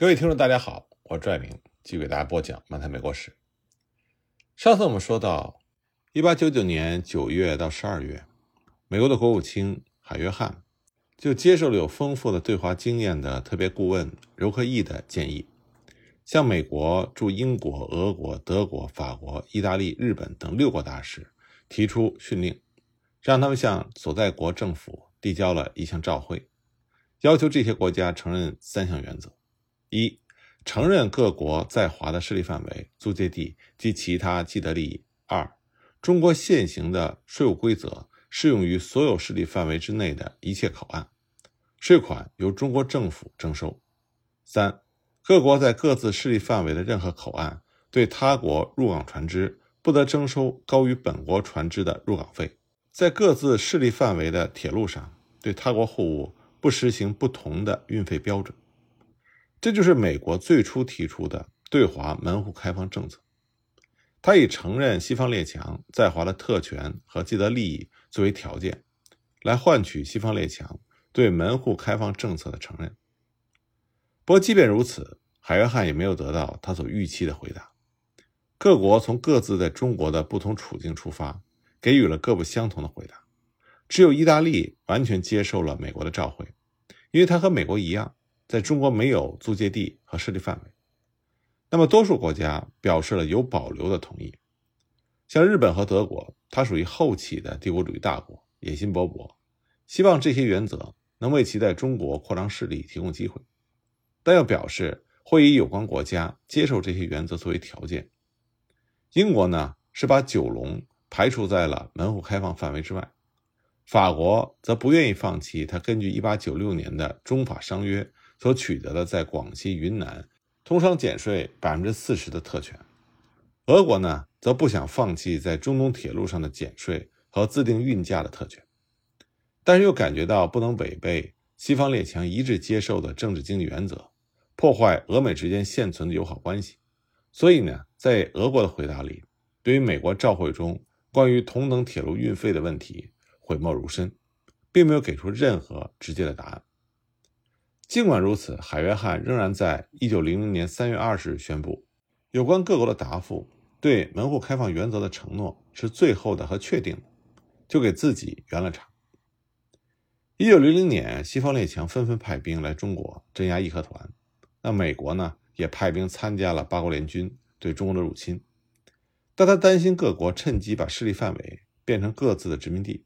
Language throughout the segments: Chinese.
各位听众，大家好，我是拽明，继续给大家播讲《漫谈美国史》。上次我们说到，一八九九年九月到十二月，美国的国务卿海约翰就接受了有丰富的对华经验的特别顾问柔克义的建议，向美国驻英国、俄国、德国、法国、意大利、日本等六国大使提出训令，让他们向所在国政府递交了一项照会，要求这些国家承认三项原则。一、承认各国在华的势力范围、租界地及其他既得利益；二、中国现行的税务规则适用于所有势力范围之内的一切口岸，税款由中国政府征收；三、各国在各自势力范围的任何口岸对他国入港船只不得征收高于本国船只的入港费，在各自势力范围的铁路上对他国货物不实行不同的运费标准。这就是美国最初提出的对华门户开放政策，他以承认西方列强在华的特权和既得利益作为条件，来换取西方列强对门户开放政策的承认。不过，即便如此，海约翰也没有得到他所预期的回答。各国从各自在中国的不同处境出发，给予了各不相同的回答。只有意大利完全接受了美国的召回，因为他和美国一样。在中国没有租借地和势力范围，那么多数国家表示了有保留的同意。像日本和德国，它属于后起的帝国主义大国，野心勃勃，希望这些原则能为其在中国扩张势力提供机会，但又表示会以有关国家接受这些原则作为条件。英国呢，是把九龙排除在了门户开放范围之外，法国则不愿意放弃它根据1896年的中法商约。所取得的在广西、云南通商减税百分之四十的特权，俄国呢则不想放弃在中东铁路上的减税和自定运价的特权，但是又感觉到不能违背西方列强一致接受的政治经济原则，破坏俄美之间现存的友好关系，所以呢，在俄国的回答里，对于美国召会中关于同等铁路运费的问题讳莫如深，并没有给出任何直接的答案。尽管如此，海约翰仍然在一九零零年三月二十日宣布，有关各国的答复对门户开放原则的承诺是最后的和确定的，就给自己圆了场。一九零零年，西方列强纷纷派兵来中国镇压义和团，那美国呢也派兵参加了八国联军对中国的入侵，但他担心各国趁机把势力范围变成各自的殖民地，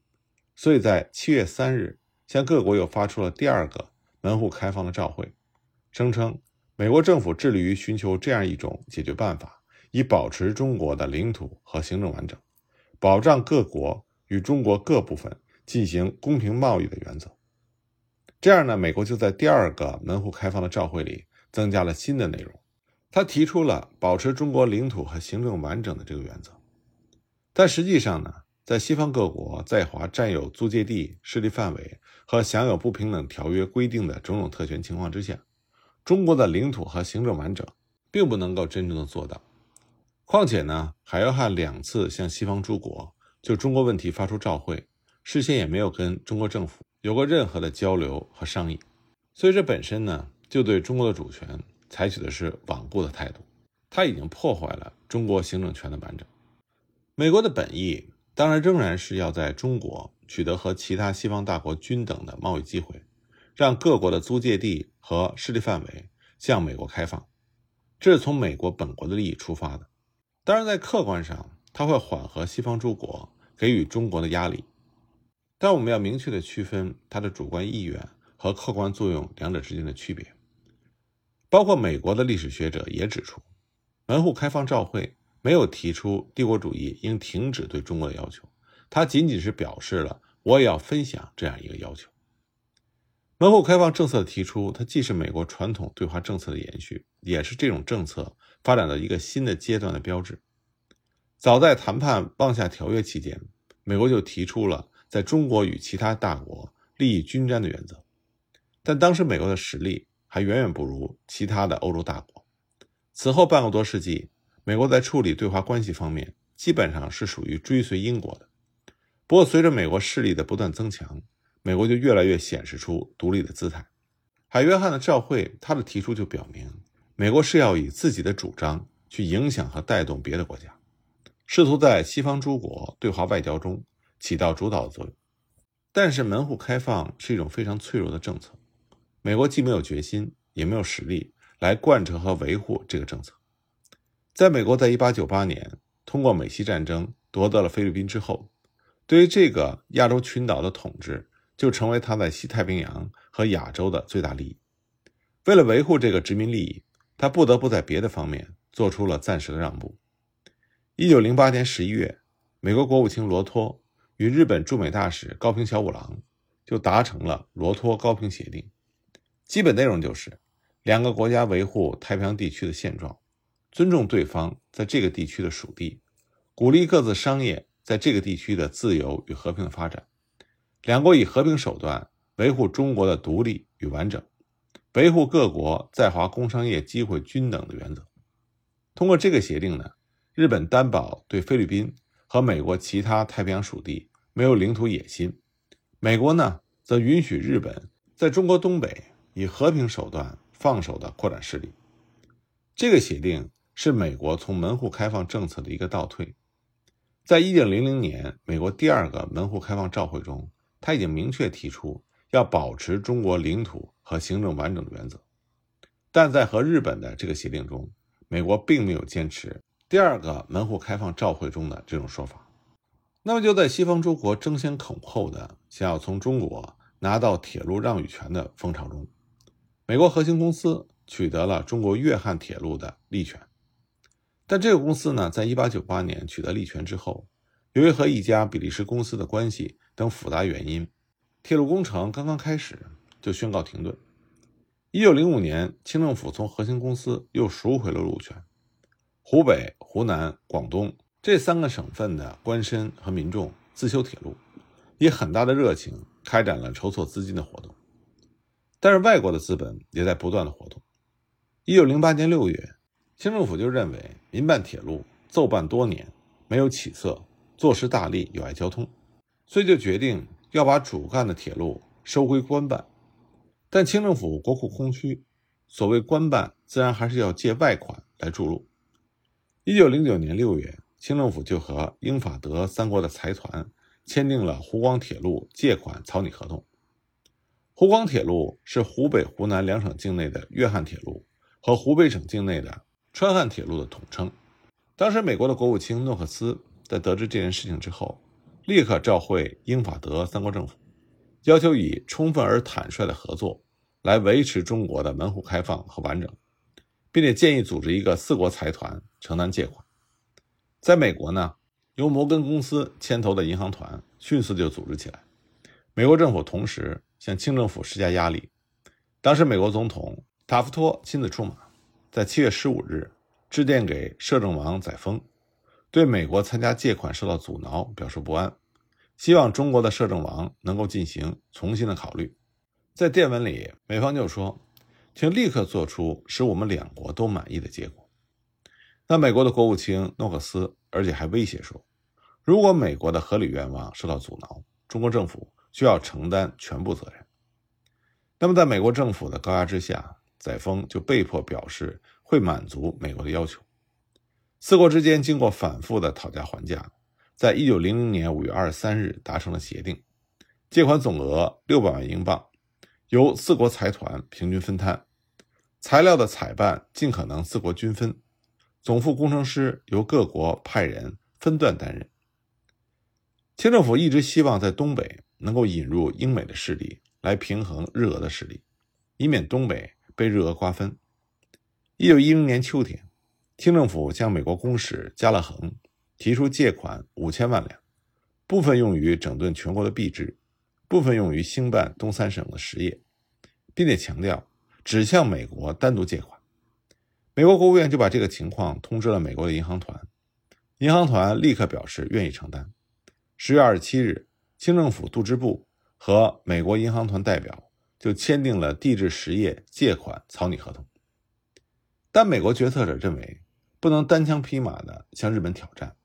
所以在七月三日向各国又发出了第二个。门户开放的照会，声称美国政府致力于寻求这样一种解决办法，以保持中国的领土和行政完整，保障各国与中国各部分进行公平贸易的原则。这样呢，美国就在第二个门户开放的照会里增加了新的内容，他提出了保持中国领土和行政完整的这个原则。但实际上呢？在西方各国在华占有租界地、势力范围和享有不平等条约规定的种种特权情况之下，中国的领土和行政完整并不能够真正的做到。况且呢，海约翰两次向西方诸国就中国问题发出照会，事先也没有跟中国政府有过任何的交流和商议，所以这本身呢，就对中国的主权采取的是罔顾的态度。他已经破坏了中国行政权的完整。美国的本意。当然，仍然是要在中国取得和其他西方大国均等的贸易机会，让各国的租界地和势力范围向美国开放，这是从美国本国的利益出发的。当然，在客观上，它会缓和西方诸国给予中国的压力，但我们要明确的区分它的主观意愿和客观作用两者之间的区别。包括美国的历史学者也指出，门户开放照会。没有提出帝国主义应停止对中国的要求，他仅仅是表示了我也要分享这样一个要求。门户开放政策的提出，它既是美国传统对华政策的延续，也是这种政策发展到一个新的阶段的标志。早在谈判望下条约期间，美国就提出了在中国与其他大国利益均沾的原则，但当时美国的实力还远远不如其他的欧洲大国。此后半个多世纪。美国在处理对华关系方面，基本上是属于追随英国的。不过，随着美国势力的不断增强，美国就越来越显示出独立的姿态。海约翰的照会，他的提出就表明，美国是要以自己的主张去影响和带动别的国家，试图在西方诸国对华外交中起到主导作用。但是门户开放是一种非常脆弱的政策，美国既没有决心，也没有实力来贯彻和维护这个政策。在美国在1898年通过美西战争夺得了菲律宾之后，对于这个亚洲群岛的统治。就成为他在西太平洋和亚洲的最大利益。为了维护这个殖民利益，他不得不在别的方面做出了暂时的让步。一九零八年十一月，美国国务卿罗托与日本驻美大使高平小五郎就达成了罗托高平协定。基本内容就是两个国家维护太平洋地区的现状，尊重对方在这个地区的属地，鼓励各自商业在这个地区的自由与和平的发展。两国以和平手段维护中国的独立与完整，维护各国在华工商业机会均等的原则。通过这个协定呢，日本担保对菲律宾和美国其他太平洋属地没有领土野心，美国呢则允许日本在中国东北以和平手段放手的扩展势力。这个协定是美国从门户开放政策的一个倒退。在一九零零年美国第二个门户开放照会中。他已经明确提出要保持中国领土和行政完整的原则，但在和日本的这个协定中，美国并没有坚持第二个门户开放照会中的这种说法。那么，就在西方诸国争先恐后的想要从中国拿到铁路让与权的风潮中，美国核心公司取得了中国粤汉铁路的利权。但这个公司呢，在1898年取得利权之后，由于和一家比利时公司的关系等复杂原因，铁路工程刚刚开始就宣告停顿。一九零五年，清政府从核心公司又赎回了路权。湖北、湖南、广东这三个省份的官绅和民众自修铁路，以很大的热情开展了筹措资金的活动。但是外国的资本也在不断的活动。一九零八年六月，清政府就认为民办铁路奏办多年没有起色。坐失大利，有碍交通，所以就决定要把主干的铁路收归官办。但清政府国库空虚，所谓官办自然还是要借外款来注入。一九零九年六月，清政府就和英法德三国的财团签订了湖广铁路借款草拟合同。湖广铁路是湖北、湖南两省境内的粤汉铁路和湖北省境内的川汉铁路的统称。当时，美国的国务卿诺克斯。在得知这件事情之后，立刻召会英法德三国政府，要求以充分而坦率的合作来维持中国的门户开放和完整，并且建议组织一个四国财团承担借款。在美国呢，由摩根公司牵头的银行团迅速就组织起来。美国政府同时向清政府施加压力。当时美国总统塔夫托亲自出马，在七月十五日致电给摄政王载沣。对美国参加借款受到阻挠表示不安，希望中国的摄政王能够进行重新的考虑。在电文里，美方就说：“请立刻做出使我们两国都满意的结果。”那美国的国务卿诺克斯，而且还威胁说：“如果美国的合理愿望受到阻挠，中国政府需要承担全部责任。”那么，在美国政府的高压之下，载沣就被迫表示会满足美国的要求。四国之间经过反复的讨价还价，在一九零零年五月二十三日达成了协定，借款总额六百万英镑，由四国财团平均分摊，材料的采办尽可能四国均分，总副工程师由各国派人分段担任。清政府一直希望在东北能够引入英美的势力来平衡日俄的势力，以免东北被日俄瓜分。一九一零年秋天。清政府向美国公使加勒恒提出借款五千万两，部分用于整顿全国的币制，部分用于兴办东三省的实业，并且强调只向美国单独借款。美国国务院就把这个情况通知了美国的银行团，银行团立刻表示愿意承担。十月二十七日，清政府杜支部和美国银行团代表就签订了地质实业借款草拟合同，但美国决策者认为。不能单枪匹马地向日本挑战，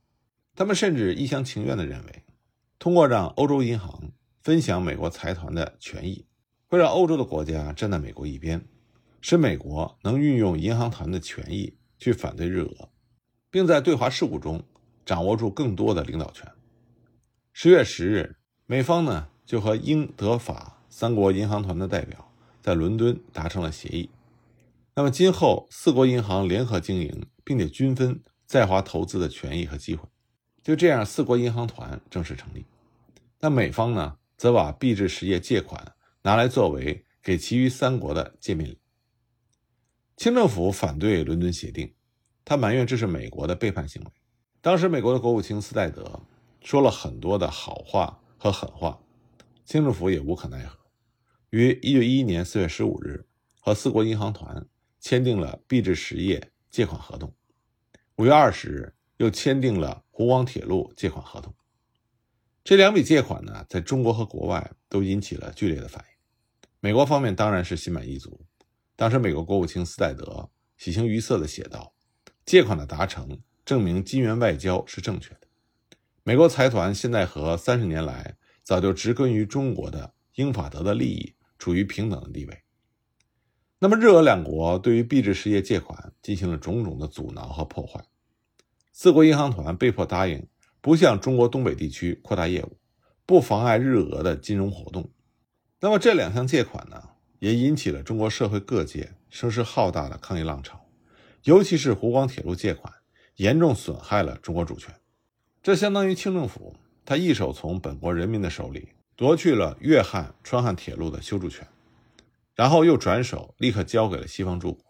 他们甚至一厢情愿地认为，通过让欧洲银行分享美国财团的权益，会让欧洲的国家站在美国一边，使美国能运用银行团的权益去反对日俄，并在对华事务中掌握住更多的领导权。十月十日，美方呢就和英、德、法三国银行团的代表在伦敦达成了协议。那么今后四国银行联合经营，并且均分在华投资的权益和机会。就这样，四国银行团正式成立。那美方呢，则把币制实业借款拿来作为给其余三国的见面礼。清政府反对伦敦协定，他埋怨这是美国的背叛行为。当时，美国的国务卿斯戴德说了很多的好话和狠话，清政府也无可奈何，于一九一一年四月十五日和四国银行团签订了币制实业借款合同。五月二十日又签订了湖广铁路借款合同。这两笔借款呢，在中国和国外都引起了剧烈的反应。美国方面当然是心满意足。当时，美国国务卿斯戴德喜形于色地写道：“借款的达成证明金元外交是正确的。美国财团现在和三十年来早就植根于中国的英法德的利益处于平等的地位。”那么，日俄两国对于币制实业借款进行了种种的阻挠和破坏，四国银行团被迫答应不向中国东北地区扩大业务，不妨碍日俄的金融活动。那么，这两项借款呢？也引起了中国社会各界声势浩大的抗议浪潮，尤其是湖广铁路借款，严重损害了中国主权。这相当于清政府他一手从本国人民的手里夺去了粤汉、川汉铁路的修筑权，然后又转手立刻交给了西方诸国。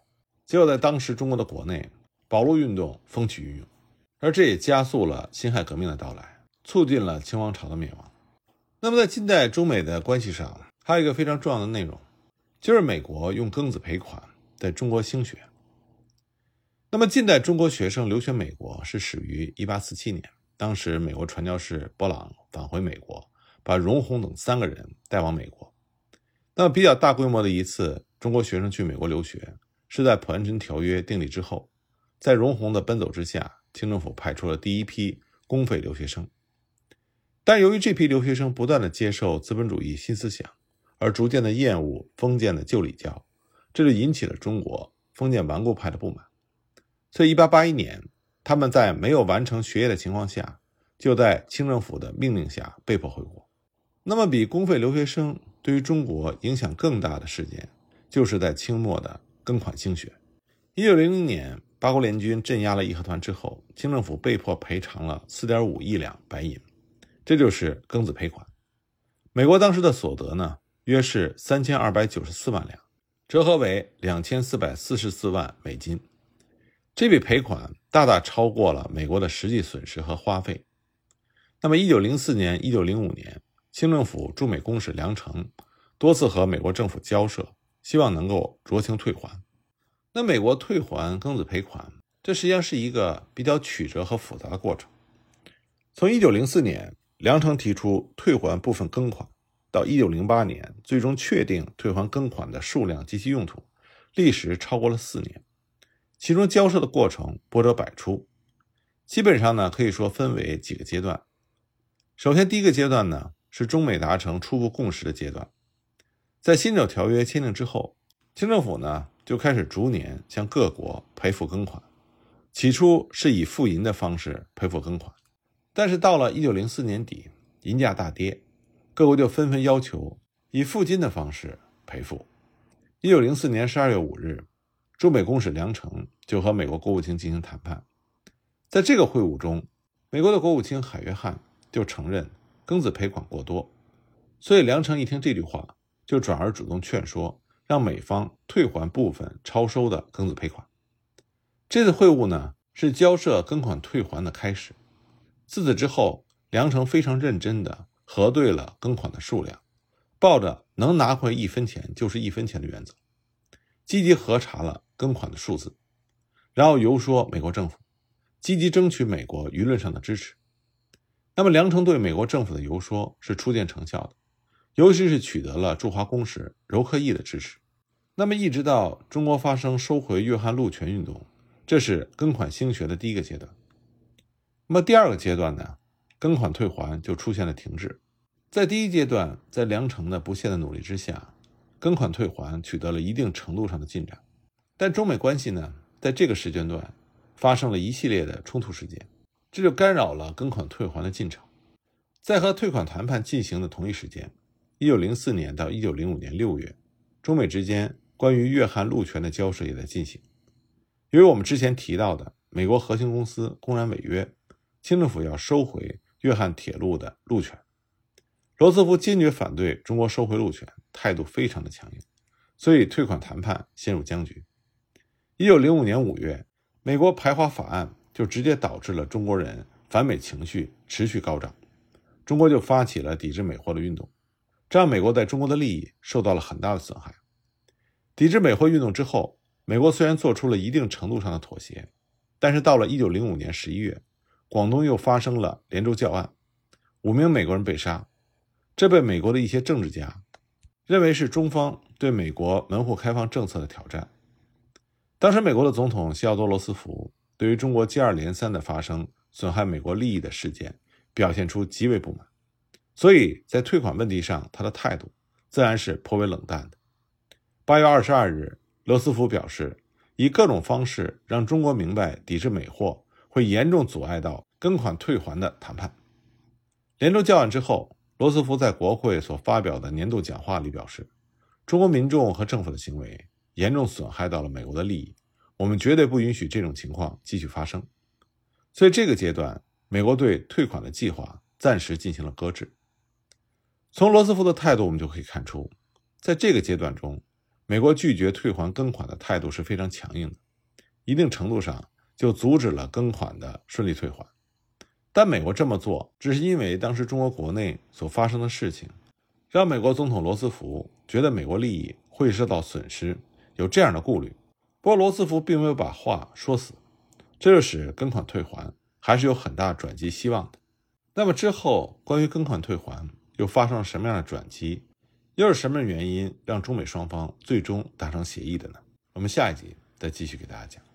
结果在当时中国的国内，保路运动风起云涌，而这也加速了辛亥革命的到来，促进了清王朝的灭亡。那么在近代中美的关系上，还有一个非常重要的内容。就是美国用庚子赔款在中国兴学。那么，近代中国学生留学美国是始于1847年，当时美国传教士波朗返回美国，把荣闳等三个人带往美国。那么，比较大规模的一次中国学生去美国留学，是在普安臣条约订立之后，在荣闳的奔走之下，清政府派出了第一批公费留学生。但由于这批留学生不断的接受资本主义新思想。而逐渐的厌恶封建的旧礼教，这就引起了中国封建顽固派的不满。所以，一八八一年，他们在没有完成学业的情况下，就在清政府的命令下被迫回国。那么，比公费留学生对于中国影响更大的事件，就是在清末的庚款兴学。一九零零年，八国联军镇压了义和团之后，清政府被迫赔偿了四点五亿两白银，这就是庚子赔款。美国当时的所得呢？约是三千二百九十四万两，折合为两千四百四十四万美金。这笔赔款大大超过了美国的实际损失和花费。那么，一九零四年、一九零五年，清政府驻美公使梁诚多次和美国政府交涉，希望能够酌情退还。那美国退还庚子赔款，这实际上是一个比较曲折和复杂的过程。从一九零四年，梁诚提出退还部分庚款。到一九零八年，最终确定退还庚款的数量及其用途，历时超过了四年，其中交涉的过程波折百出，基本上呢可以说分为几个阶段。首先，第一个阶段呢是中美达成初步共识的阶段，在辛丑条约签订之后，清政府呢就开始逐年向各国赔付庚款，起初是以付银的方式赔付庚款，但是到了一九零四年底，银价大跌。各国就纷纷要求以付金的方式赔付。一九零四年十二月五日，中美公使梁诚就和美国国务卿进行谈判。在这个会晤中，美国的国务卿海约翰就承认庚子赔款过多，所以梁诚一听这句话，就转而主动劝说，让美方退还部分超收的庚子赔款。这次会晤呢，是交涉庚款退还的开始。自此之后，梁诚非常认真的。核对了庚款的数量，抱着能拿回一分钱就是一分钱的原则，积极核查了庚款的数字，然后游说美国政府，积极争取美国舆论上的支持。那么，梁诚对美国政府的游说是初见成效的，尤其是取得了驻华公使柔克义的支持。那么，一直到中国发生收回粤汉路权运动，这是庚款兴学的第一个阶段。那么，第二个阶段呢？庚款退还就出现了停滞，在第一阶段，在梁诚的不懈的努力之下，跟款退还取得了一定程度上的进展，但中美关系呢，在这个时间段发生了一系列的冲突事件，这就干扰了跟款退还的进程。在和退款谈判进行的同一时间，一九零四年到一九零五年六月，中美之间关于粤汉路权的交涉也在进行。由于我们之前提到的美国核心公司公然违约，清政府要收回粤汉铁路的路权，罗斯福坚决反对中国收回路权，态度非常的强硬，所以退款谈判陷入僵局。一九零五年五月，美国排华法案就直接导致了中国人反美情绪持续高涨，中国就发起了抵制美货的运动，这让美国在中国的利益受到了很大的损害。抵制美货运动之后。美国虽然做出了一定程度上的妥协，但是到了1905年11月，广东又发生了连州教案，五名美国人被杀，这被美国的一些政治家认为是中方对美国门户开放政策的挑战。当时美国的总统西奥多·罗斯福对于中国接二连三的发生损害美国利益的事件表现出极为不满，所以在退款问题上，他的态度自然是颇为冷淡的。8月22日。罗斯福表示，以各种方式让中国明白抵制美货会严重阻碍到跟款退还的谈判。连州教案之后，罗斯福在国会所发表的年度讲话里表示，中国民众和政府的行为严重损害到了美国的利益，我们绝对不允许这种情况继续发生。所以这个阶段，美国对退款的计划暂时进行了搁置。从罗斯福的态度，我们就可以看出，在这个阶段中。美国拒绝退还跟款的态度是非常强硬的，一定程度上就阻止了跟款的顺利退还。但美国这么做，只是因为当时中国国内所发生的事情，让美国总统罗斯福觉得美国利益会受到损失，有这样的顾虑。不过罗斯福并没有把话说死，这就使跟款退还还是有很大转机希望的。那么之后，关于跟款退还又发生了什么样的转机？又是什么原因让中美双方最终达成协议的呢？我们下一集再继续给大家讲。